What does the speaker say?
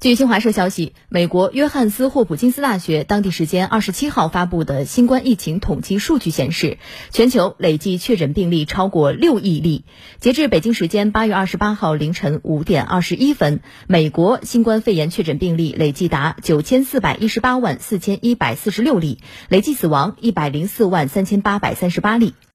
据新华社消息美国约翰斯霍普金斯大学当地时间二十七号发布的新冠疫情统计数据显示全球累计确诊病例超过六亿例。截至北京时间八月二十八号凌晨五点二十一分美国新冠肺炎确诊病例累计达九千四百一十八万四千一百四十六例累计死亡一百零四万三千八百三十八例。